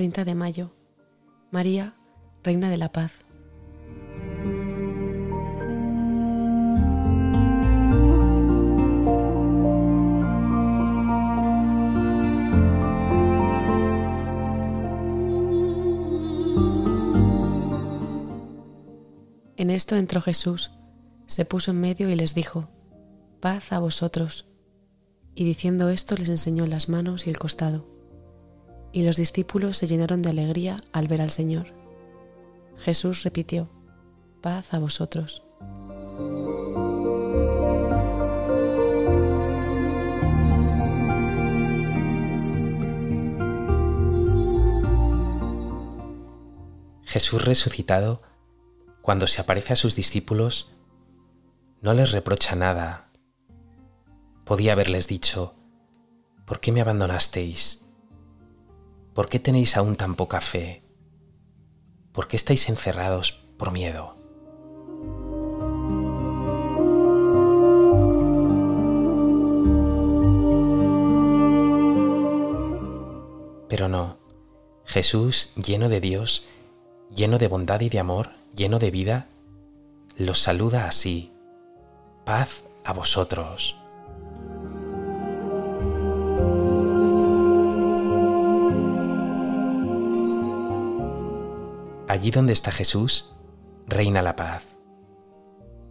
30 de mayo. María, Reina de la Paz. En esto entró Jesús, se puso en medio y les dijo, paz a vosotros. Y diciendo esto les enseñó las manos y el costado. Y los discípulos se llenaron de alegría al ver al Señor. Jesús repitió, paz a vosotros. Jesús resucitado cuando se aparece a sus discípulos, no les reprocha nada. Podía haberles dicho, ¿por qué me abandonasteis? ¿Por qué tenéis aún tan poca fe? ¿Por qué estáis encerrados por miedo? Pero no, Jesús, lleno de Dios, lleno de bondad y de amor, lleno de vida, los saluda así. Paz a vosotros. Allí donde está Jesús, reina la paz.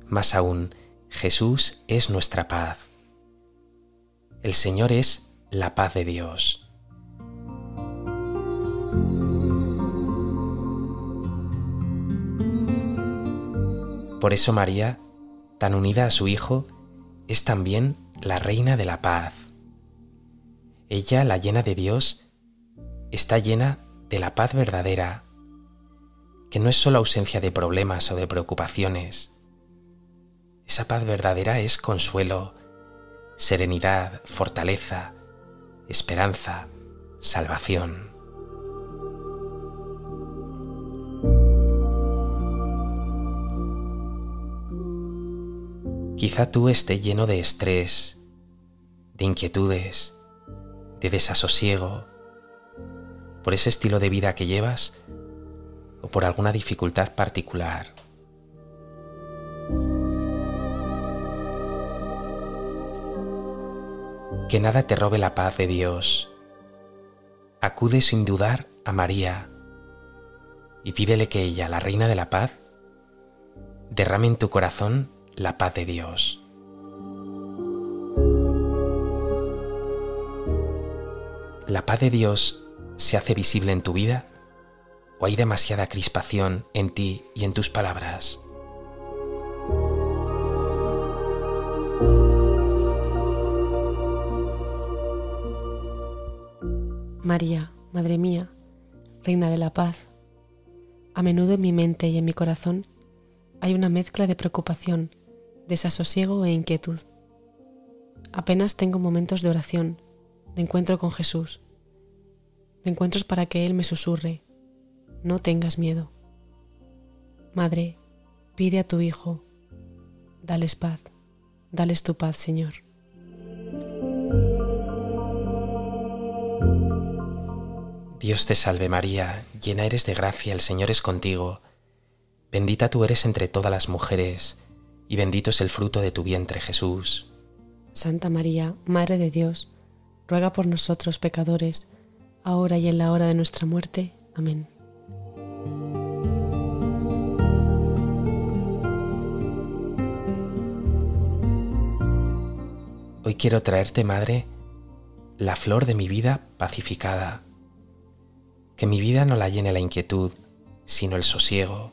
Más aún, Jesús es nuestra paz. El Señor es la paz de Dios. Por eso María, tan unida a su Hijo, es también la Reina de la Paz. Ella, la llena de Dios, está llena de la paz verdadera, que no es solo ausencia de problemas o de preocupaciones. Esa paz verdadera es consuelo, serenidad, fortaleza, esperanza, salvación. Quizá tú estés lleno de estrés, de inquietudes, de desasosiego, por ese estilo de vida que llevas o por alguna dificultad particular. Que nada te robe la paz de Dios. Acude sin dudar a María y pídele que ella, la Reina de la Paz, derrame en tu corazón la paz de Dios. ¿La paz de Dios se hace visible en tu vida o hay demasiada crispación en ti y en tus palabras? María, Madre mía, Reina de la Paz, a menudo en mi mente y en mi corazón hay una mezcla de preocupación, desasosiego e inquietud. Apenas tengo momentos de oración, de encuentro con Jesús, de encuentros para que Él me susurre, no tengas miedo. Madre, pide a tu Hijo, dales paz, dales tu paz, Señor. Dios te salve María, llena eres de gracia, el Señor es contigo, bendita tú eres entre todas las mujeres, y bendito es el fruto de tu vientre Jesús. Santa María, Madre de Dios, ruega por nosotros pecadores, ahora y en la hora de nuestra muerte. Amén. Hoy quiero traerte, Madre, la flor de mi vida pacificada. Que mi vida no la llene la inquietud, sino el sosiego,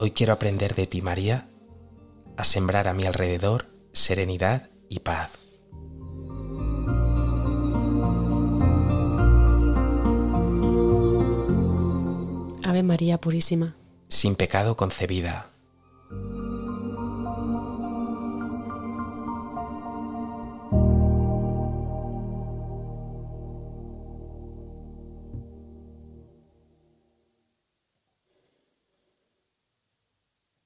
Hoy quiero aprender de ti, María, a sembrar a mi alrededor serenidad y paz. Ave María Purísima. Sin pecado concebida.